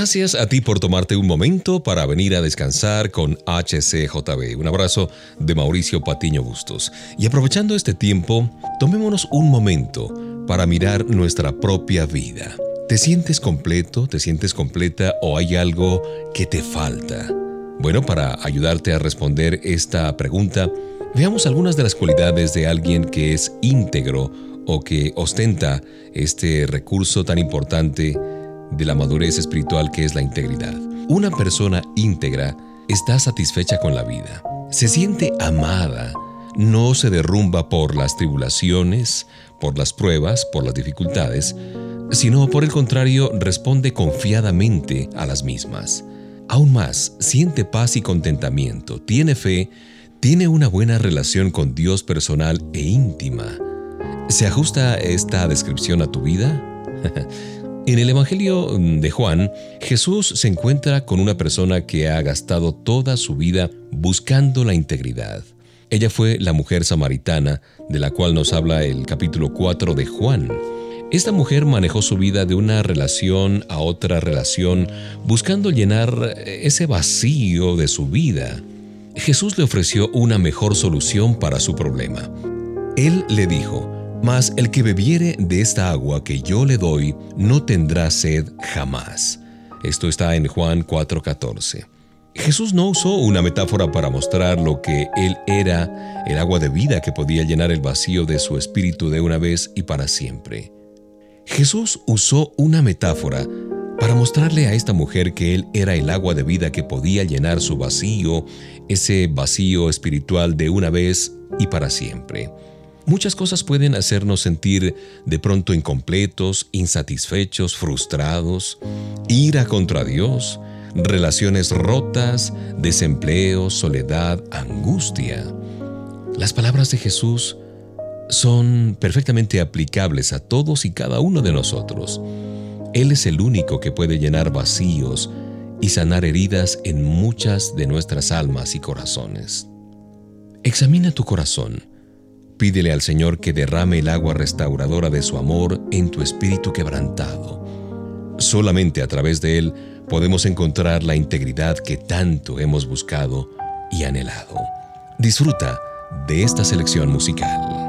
Gracias a ti por tomarte un momento para venir a descansar con HCJB. Un abrazo de Mauricio Patiño Bustos. Y aprovechando este tiempo, tomémonos un momento para mirar nuestra propia vida. ¿Te sientes completo? ¿Te sientes completa o hay algo que te falta? Bueno, para ayudarte a responder esta pregunta, veamos algunas de las cualidades de alguien que es íntegro o que ostenta este recurso tan importante de la madurez espiritual que es la integridad. Una persona íntegra está satisfecha con la vida, se siente amada, no se derrumba por las tribulaciones, por las pruebas, por las dificultades, sino por el contrario responde confiadamente a las mismas. Aún más, siente paz y contentamiento, tiene fe, tiene una buena relación con Dios personal e íntima. ¿Se ajusta esta descripción a tu vida? En el Evangelio de Juan, Jesús se encuentra con una persona que ha gastado toda su vida buscando la integridad. Ella fue la mujer samaritana, de la cual nos habla el capítulo 4 de Juan. Esta mujer manejó su vida de una relación a otra relación, buscando llenar ese vacío de su vida. Jesús le ofreció una mejor solución para su problema. Él le dijo, mas el que bebiere de esta agua que yo le doy no tendrá sed jamás. Esto está en Juan 4:14. Jesús no usó una metáfora para mostrar lo que Él era, el agua de vida que podía llenar el vacío de su espíritu de una vez y para siempre. Jesús usó una metáfora para mostrarle a esta mujer que Él era el agua de vida que podía llenar su vacío, ese vacío espiritual de una vez y para siempre. Muchas cosas pueden hacernos sentir de pronto incompletos, insatisfechos, frustrados, ira contra Dios, relaciones rotas, desempleo, soledad, angustia. Las palabras de Jesús son perfectamente aplicables a todos y cada uno de nosotros. Él es el único que puede llenar vacíos y sanar heridas en muchas de nuestras almas y corazones. Examina tu corazón Pídele al Señor que derrame el agua restauradora de su amor en tu espíritu quebrantado. Solamente a través de Él podemos encontrar la integridad que tanto hemos buscado y anhelado. Disfruta de esta selección musical.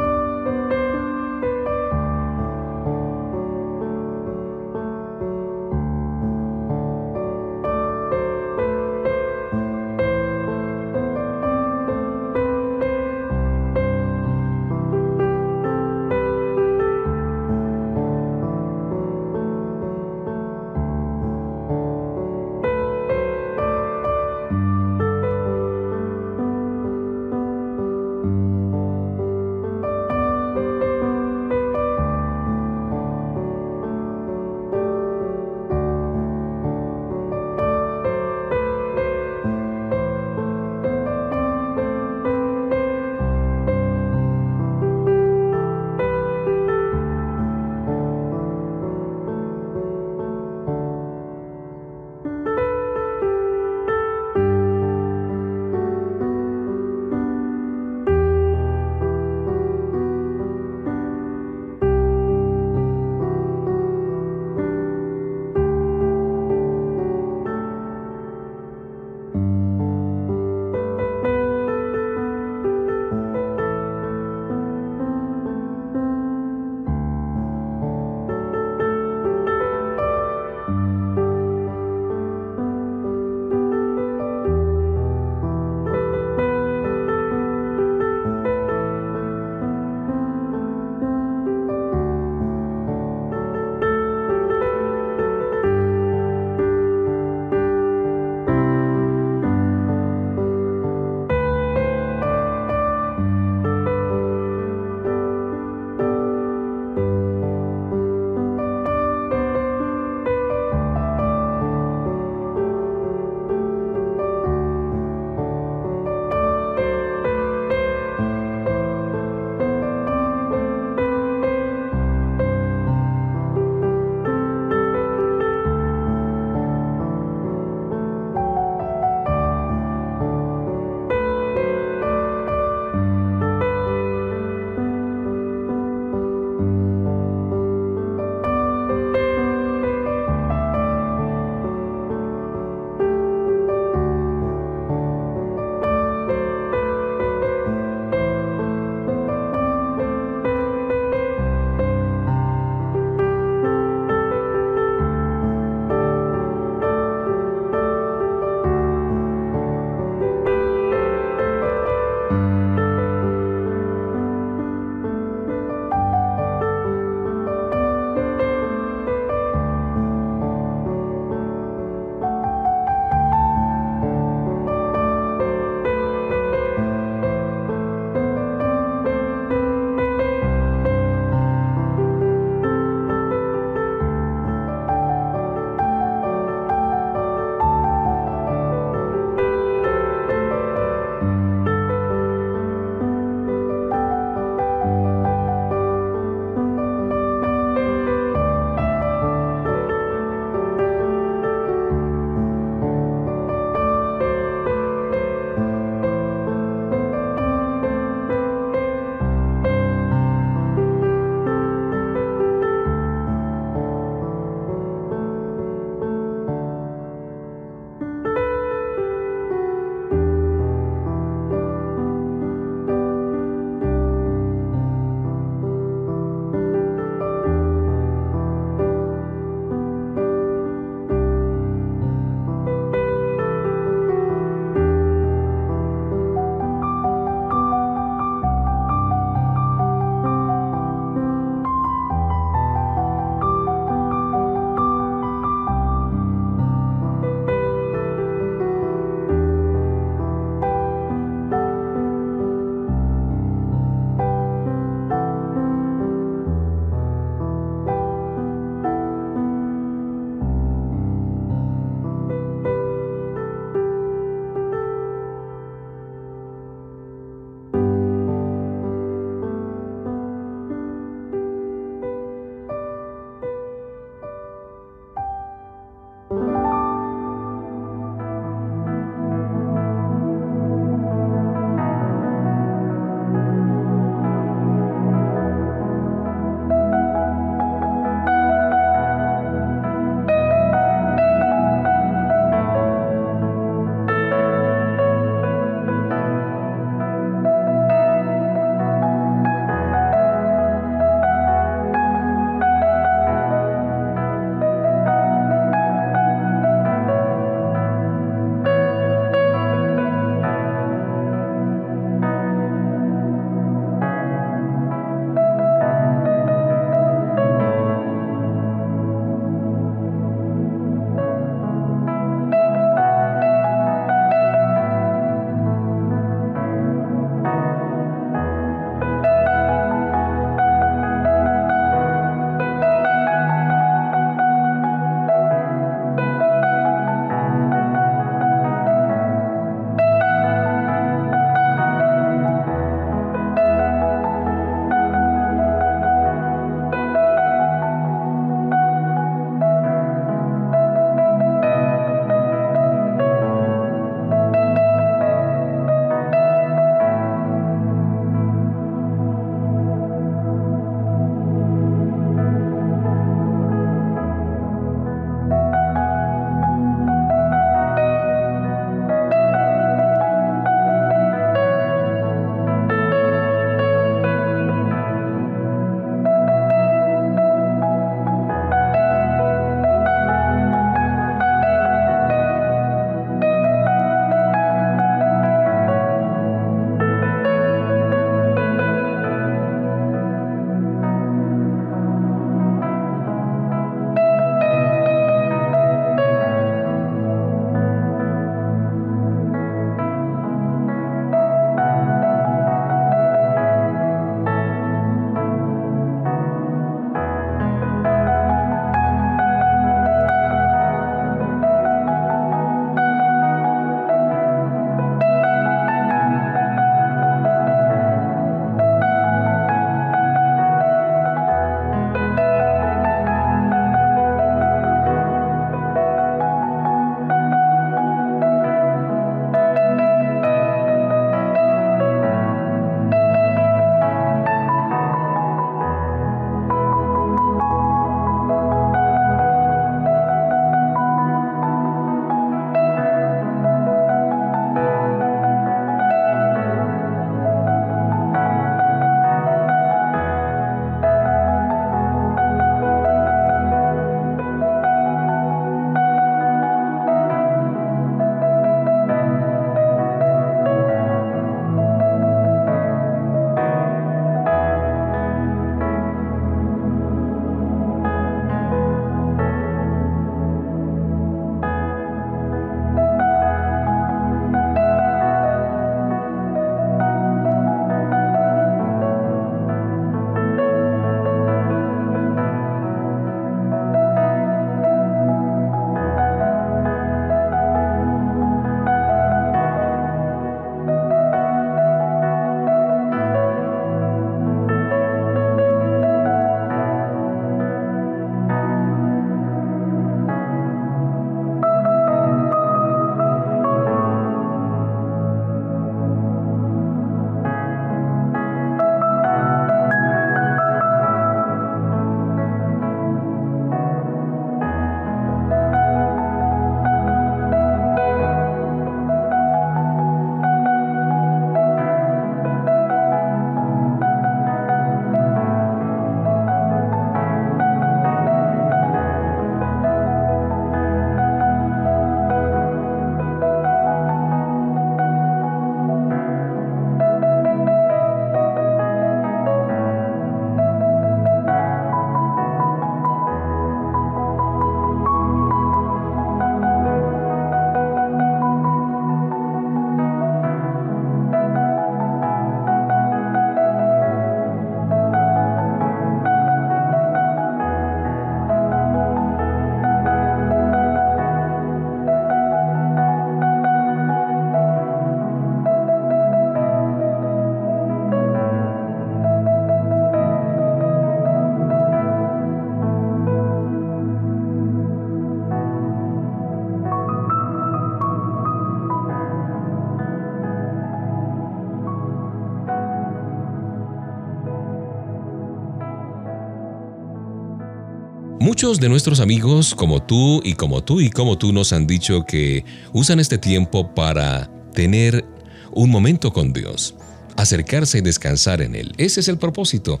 Muchos de nuestros amigos, como tú y como tú y como tú, nos han dicho que usan este tiempo para tener un momento con Dios, acercarse y descansar en Él. Ese es el propósito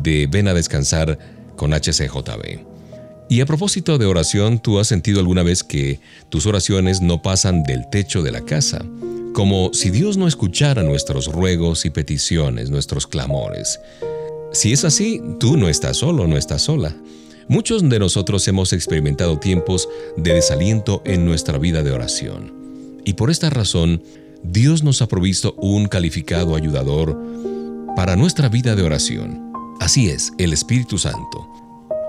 de Ven a descansar con HCJB. Y a propósito de oración, ¿tú has sentido alguna vez que tus oraciones no pasan del techo de la casa? Como si Dios no escuchara nuestros ruegos y peticiones, nuestros clamores. Si es así, tú no estás solo, no estás sola. Muchos de nosotros hemos experimentado tiempos de desaliento en nuestra vida de oración. Y por esta razón, Dios nos ha provisto un calificado ayudador para nuestra vida de oración. Así es, el Espíritu Santo.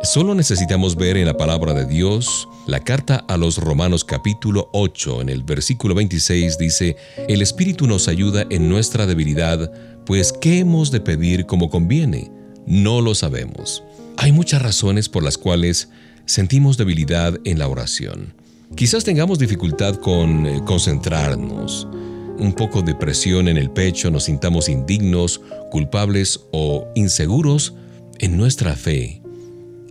Solo necesitamos ver en la palabra de Dios la carta a los Romanos capítulo 8 en el versículo 26 dice, El Espíritu nos ayuda en nuestra debilidad, pues ¿qué hemos de pedir como conviene? No lo sabemos. Hay muchas razones por las cuales sentimos debilidad en la oración. Quizás tengamos dificultad con eh, concentrarnos, un poco de presión en el pecho, nos sintamos indignos, culpables o inseguros en nuestra fe.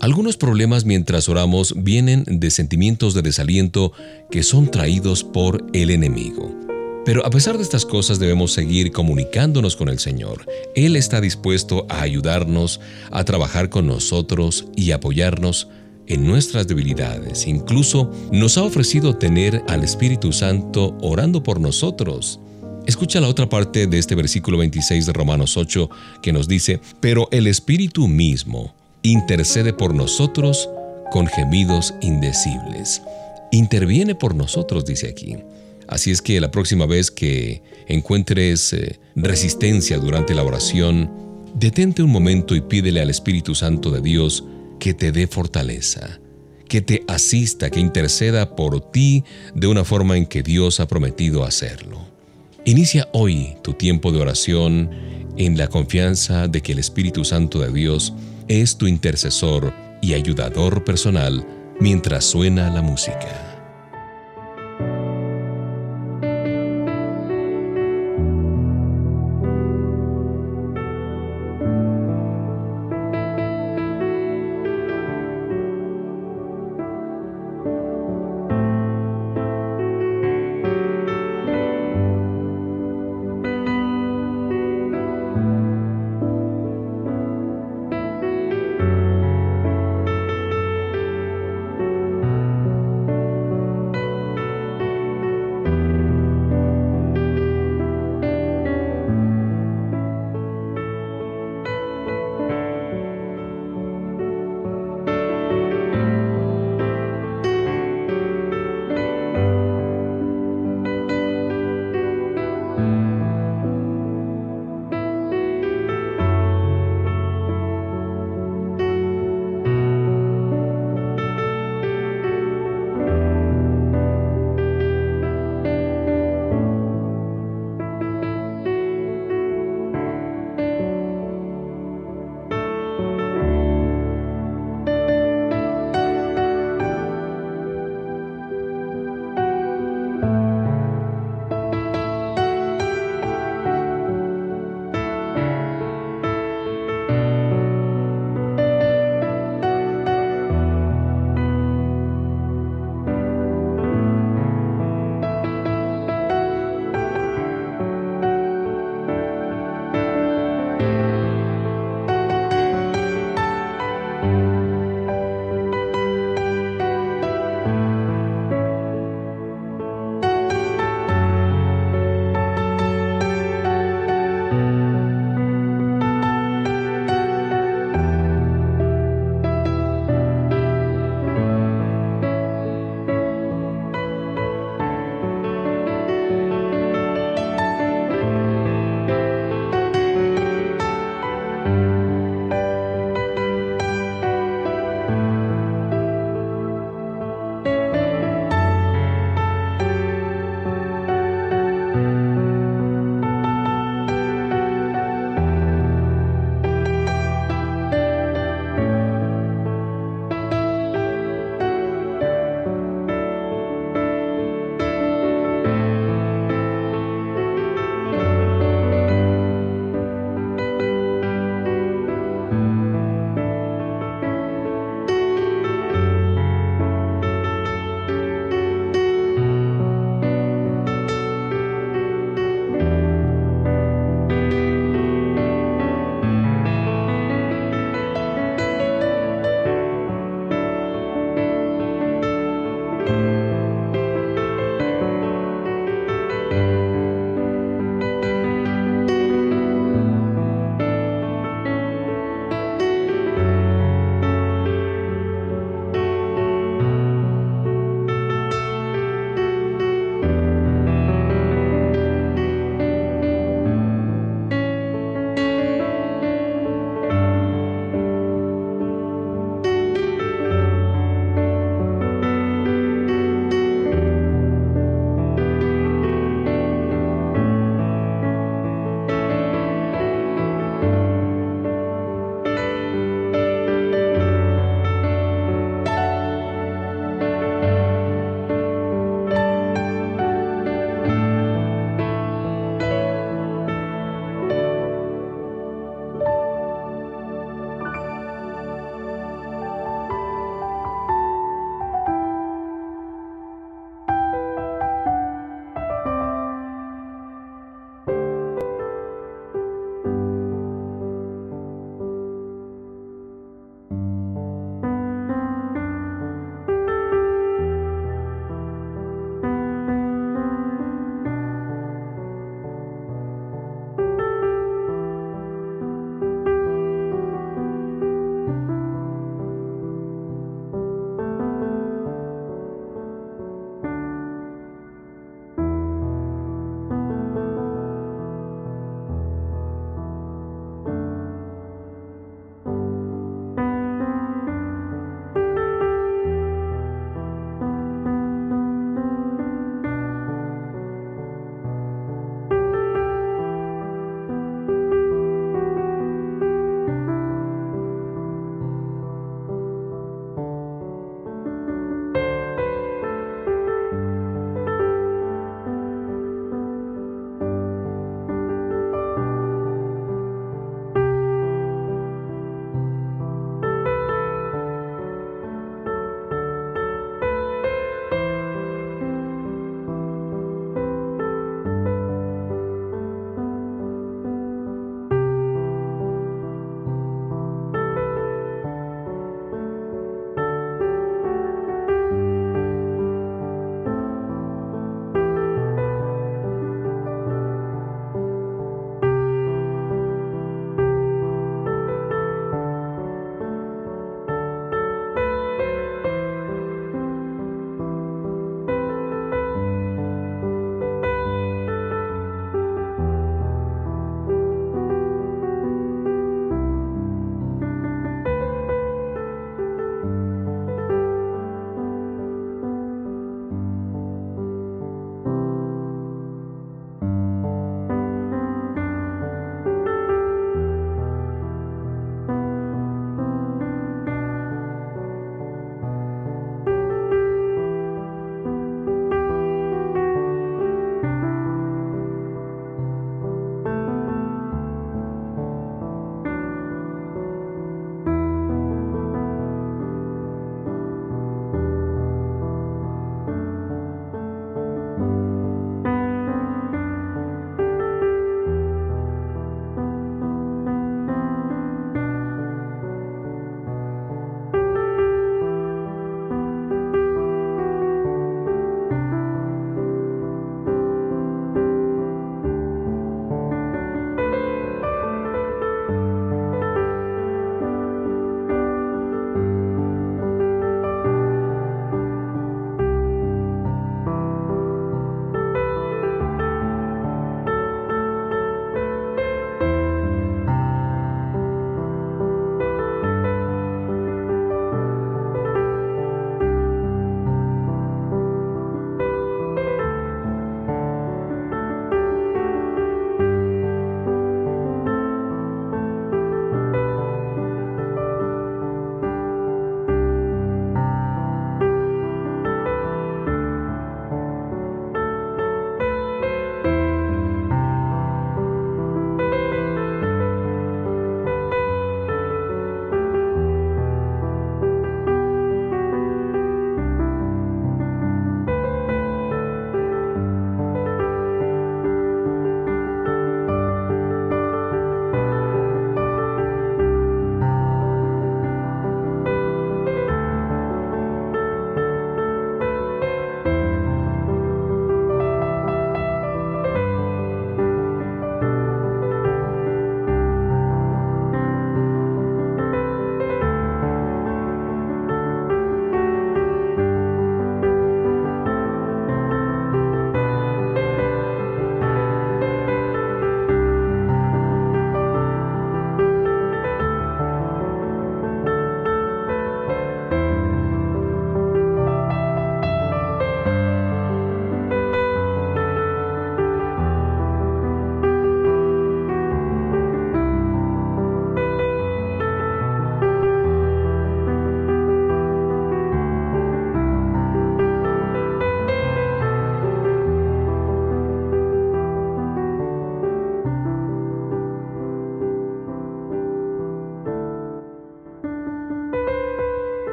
Algunos problemas mientras oramos vienen de sentimientos de desaliento que son traídos por el enemigo. Pero a pesar de estas cosas debemos seguir comunicándonos con el Señor. Él está dispuesto a ayudarnos, a trabajar con nosotros y apoyarnos en nuestras debilidades. Incluso nos ha ofrecido tener al Espíritu Santo orando por nosotros. Escucha la otra parte de este versículo 26 de Romanos 8 que nos dice, pero el Espíritu mismo intercede por nosotros con gemidos indecibles. Interviene por nosotros, dice aquí. Así es que la próxima vez que encuentres eh, resistencia durante la oración, detente un momento y pídele al Espíritu Santo de Dios que te dé fortaleza, que te asista, que interceda por ti de una forma en que Dios ha prometido hacerlo. Inicia hoy tu tiempo de oración en la confianza de que el Espíritu Santo de Dios es tu intercesor y ayudador personal mientras suena la música.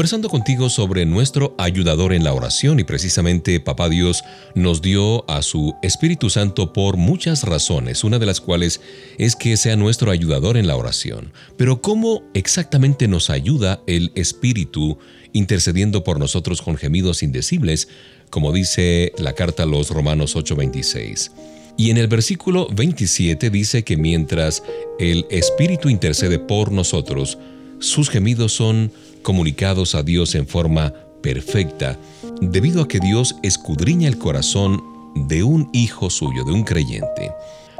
Conversando contigo sobre nuestro ayudador en la oración y precisamente Papá Dios nos dio a su Espíritu Santo por muchas razones, una de las cuales es que sea nuestro ayudador en la oración. Pero ¿cómo exactamente nos ayuda el Espíritu intercediendo por nosotros con gemidos indecibles, como dice la carta a los Romanos 8:26? Y en el versículo 27 dice que mientras el Espíritu intercede por nosotros, sus gemidos son comunicados a Dios en forma perfecta, debido a que Dios escudriña el corazón de un hijo suyo, de un creyente.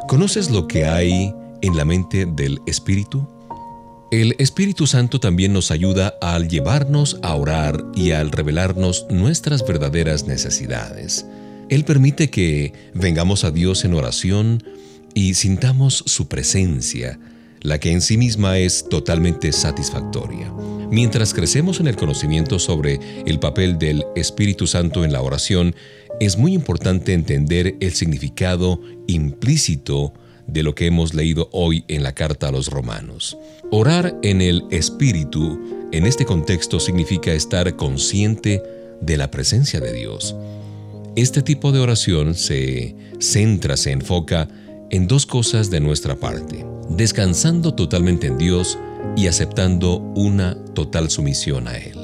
¿Conoces lo que hay en la mente del Espíritu? El Espíritu Santo también nos ayuda al llevarnos a orar y al revelarnos nuestras verdaderas necesidades. Él permite que vengamos a Dios en oración y sintamos su presencia, la que en sí misma es totalmente satisfactoria. Mientras crecemos en el conocimiento sobre el papel del Espíritu Santo en la oración, es muy importante entender el significado implícito de lo que hemos leído hoy en la carta a los romanos. Orar en el Espíritu en este contexto significa estar consciente de la presencia de Dios. Este tipo de oración se centra, se enfoca en dos cosas de nuestra parte, descansando totalmente en Dios y aceptando una total sumisión a Él.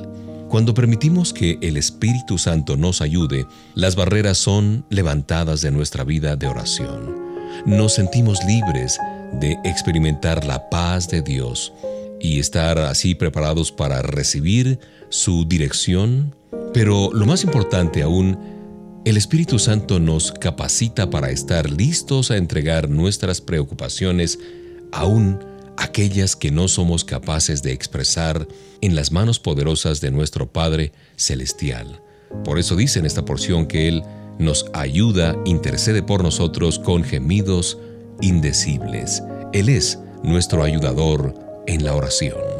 Cuando permitimos que el Espíritu Santo nos ayude, las barreras son levantadas de nuestra vida de oración. Nos sentimos libres de experimentar la paz de Dios y estar así preparados para recibir su dirección. Pero lo más importante aún, el Espíritu Santo nos capacita para estar listos a entregar nuestras preocupaciones aún aquellas que no somos capaces de expresar en las manos poderosas de nuestro Padre Celestial. Por eso dice en esta porción que Él nos ayuda, intercede por nosotros con gemidos indecibles. Él es nuestro ayudador en la oración.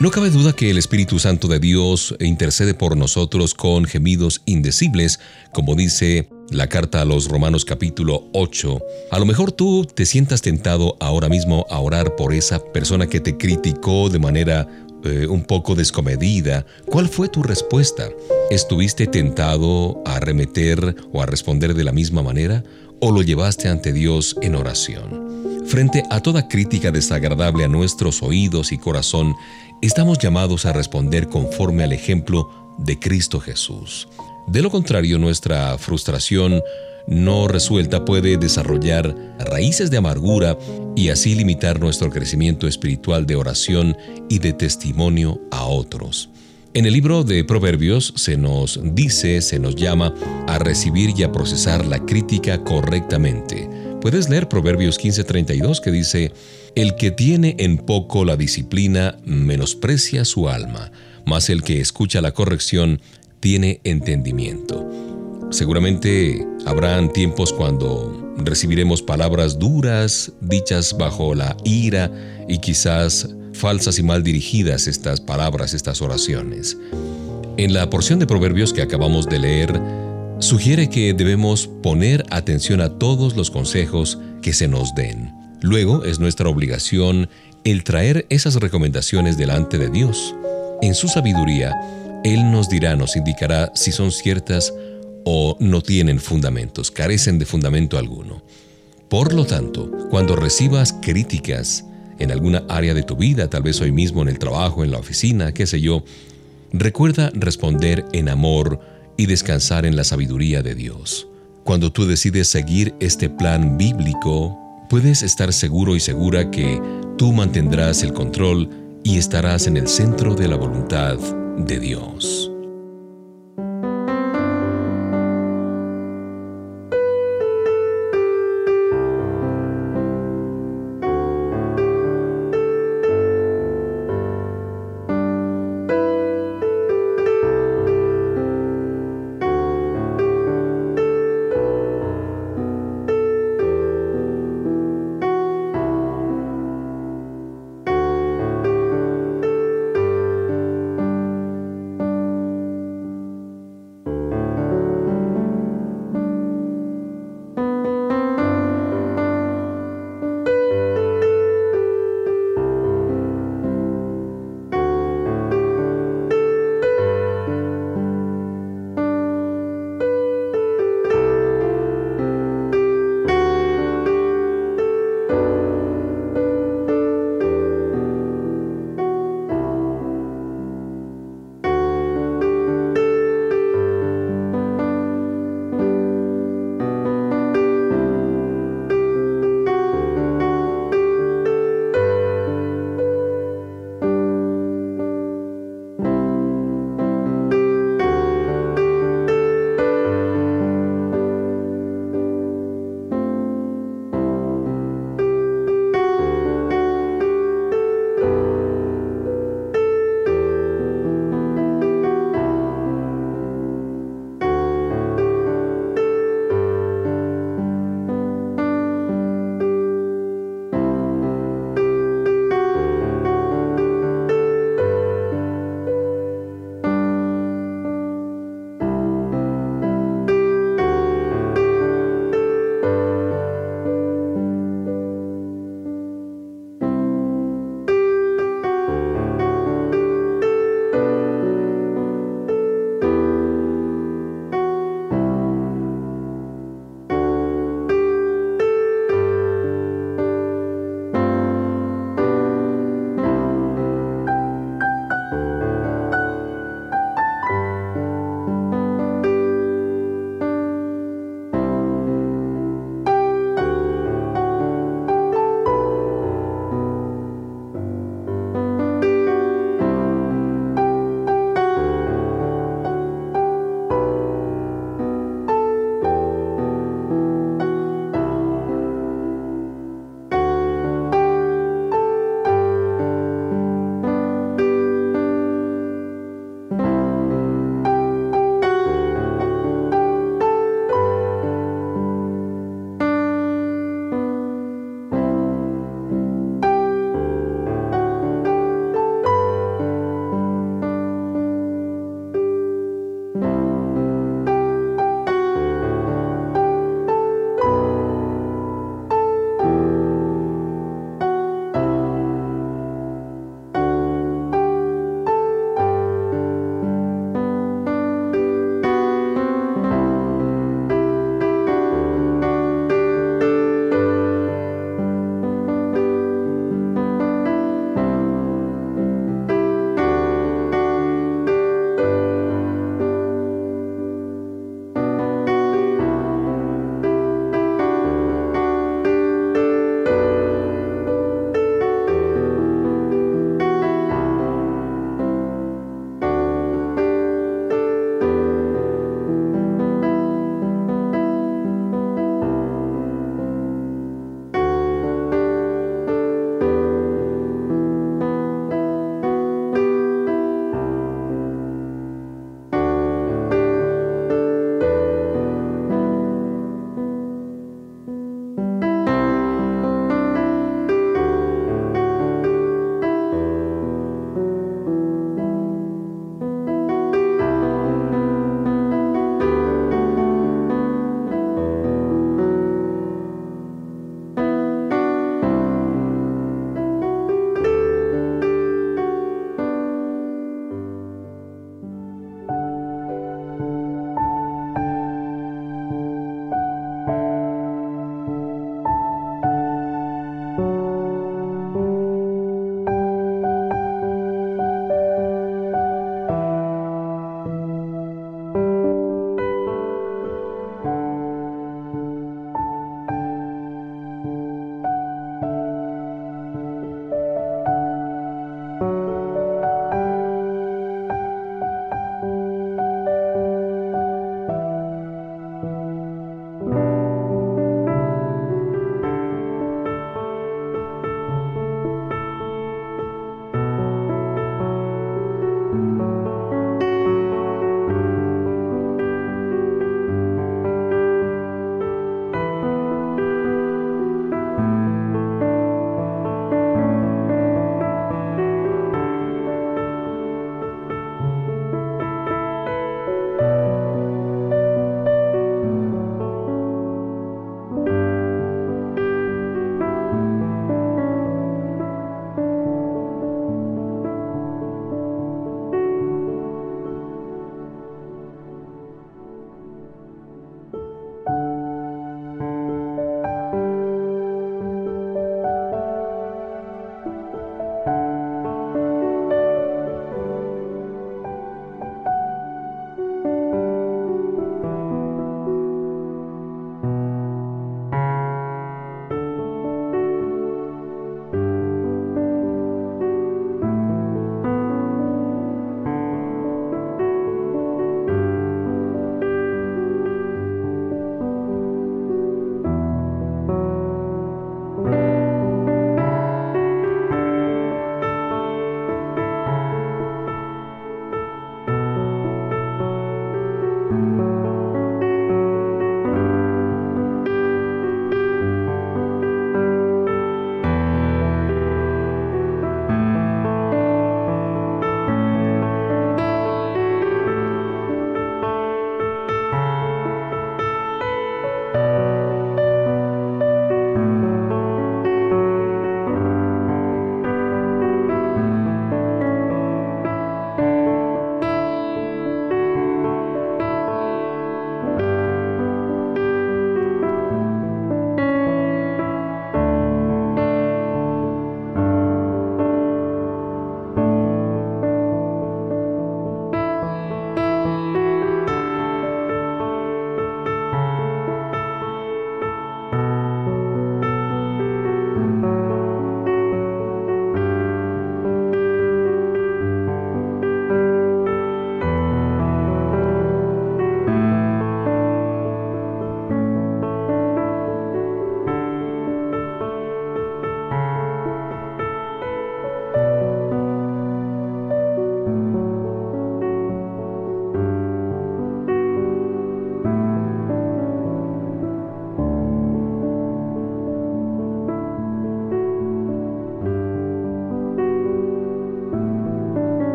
No cabe duda que el Espíritu Santo de Dios intercede por nosotros con gemidos indecibles, como dice la carta a los Romanos capítulo 8. A lo mejor tú te sientas tentado ahora mismo a orar por esa persona que te criticó de manera eh, un poco descomedida. ¿Cuál fue tu respuesta? ¿Estuviste tentado a arremeter o a responder de la misma manera? ¿O lo llevaste ante Dios en oración? Frente a toda crítica desagradable a nuestros oídos y corazón, estamos llamados a responder conforme al ejemplo de Cristo Jesús. De lo contrario, nuestra frustración no resuelta puede desarrollar raíces de amargura y así limitar nuestro crecimiento espiritual de oración y de testimonio a otros. En el libro de Proverbios se nos dice, se nos llama a recibir y a procesar la crítica correctamente. Puedes leer Proverbios 15:32 que dice, El que tiene en poco la disciplina menosprecia su alma, mas el que escucha la corrección tiene entendimiento. Seguramente habrán tiempos cuando recibiremos palabras duras, dichas bajo la ira y quizás falsas y mal dirigidas estas palabras, estas oraciones. En la porción de Proverbios que acabamos de leer, sugiere que debemos poner atención a todos los consejos que se nos den. Luego es nuestra obligación el traer esas recomendaciones delante de Dios. En su sabiduría, Él nos dirá, nos indicará si son ciertas o no tienen fundamentos, carecen de fundamento alguno. Por lo tanto, cuando recibas críticas en alguna área de tu vida, tal vez hoy mismo en el trabajo, en la oficina, qué sé yo, recuerda responder en amor y descansar en la sabiduría de Dios. Cuando tú decides seguir este plan bíblico, puedes estar seguro y segura que tú mantendrás el control y estarás en el centro de la voluntad de Dios.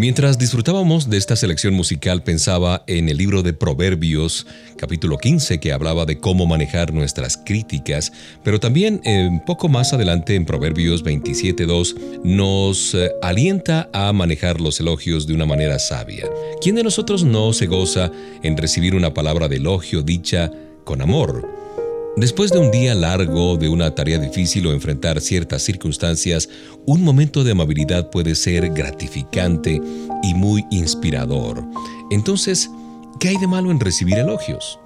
Mientras disfrutábamos de esta selección musical pensaba en el libro de Proverbios, capítulo 15, que hablaba de cómo manejar nuestras críticas, pero también eh, poco más adelante en Proverbios 27.2 nos eh, alienta a manejar los elogios de una manera sabia. ¿Quién de nosotros no se goza en recibir una palabra de elogio dicha con amor? Después de un día largo, de una tarea difícil o enfrentar ciertas circunstancias, un momento de amabilidad puede ser gratificante y muy inspirador. Entonces, ¿qué hay de malo en recibir elogios?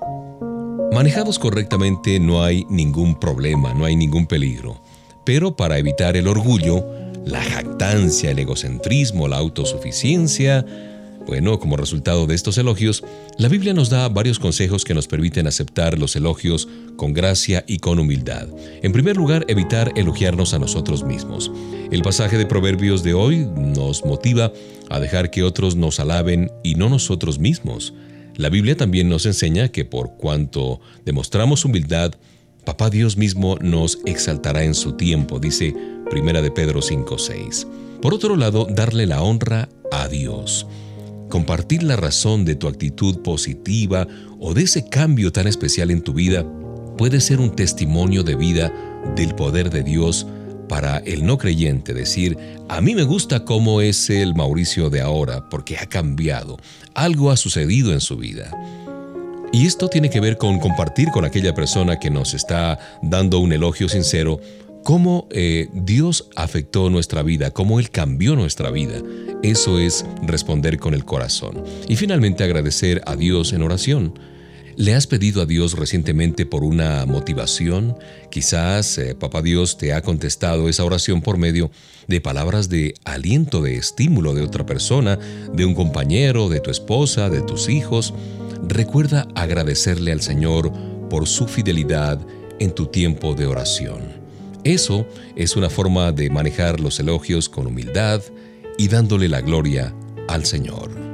Manejados correctamente no hay ningún problema, no hay ningún peligro. Pero para evitar el orgullo, la jactancia, el egocentrismo, la autosuficiencia, bueno, como resultado de estos elogios, la Biblia nos da varios consejos que nos permiten aceptar los elogios con gracia y con humildad. En primer lugar, evitar elogiarnos a nosotros mismos. El pasaje de Proverbios de hoy nos motiva a dejar que otros nos alaben y no nosotros mismos. La Biblia también nos enseña que por cuanto demostramos humildad, Papá Dios mismo nos exaltará en su tiempo, dice Primera de Pedro 5:6. Por otro lado, darle la honra a Dios. Compartir la razón de tu actitud positiva o de ese cambio tan especial en tu vida puede ser un testimonio de vida del poder de Dios para el no creyente decir, a mí me gusta cómo es el Mauricio de ahora porque ha cambiado, algo ha sucedido en su vida. Y esto tiene que ver con compartir con aquella persona que nos está dando un elogio sincero cómo eh, Dios afectó nuestra vida, cómo Él cambió nuestra vida. Eso es responder con el corazón. Y finalmente agradecer a Dios en oración. ¿Le has pedido a Dios recientemente por una motivación? Quizás eh, Papá Dios te ha contestado esa oración por medio de palabras de aliento, de estímulo de otra persona, de un compañero, de tu esposa, de tus hijos. Recuerda agradecerle al Señor por su fidelidad en tu tiempo de oración. Eso es una forma de manejar los elogios con humildad y dándole la gloria al Señor.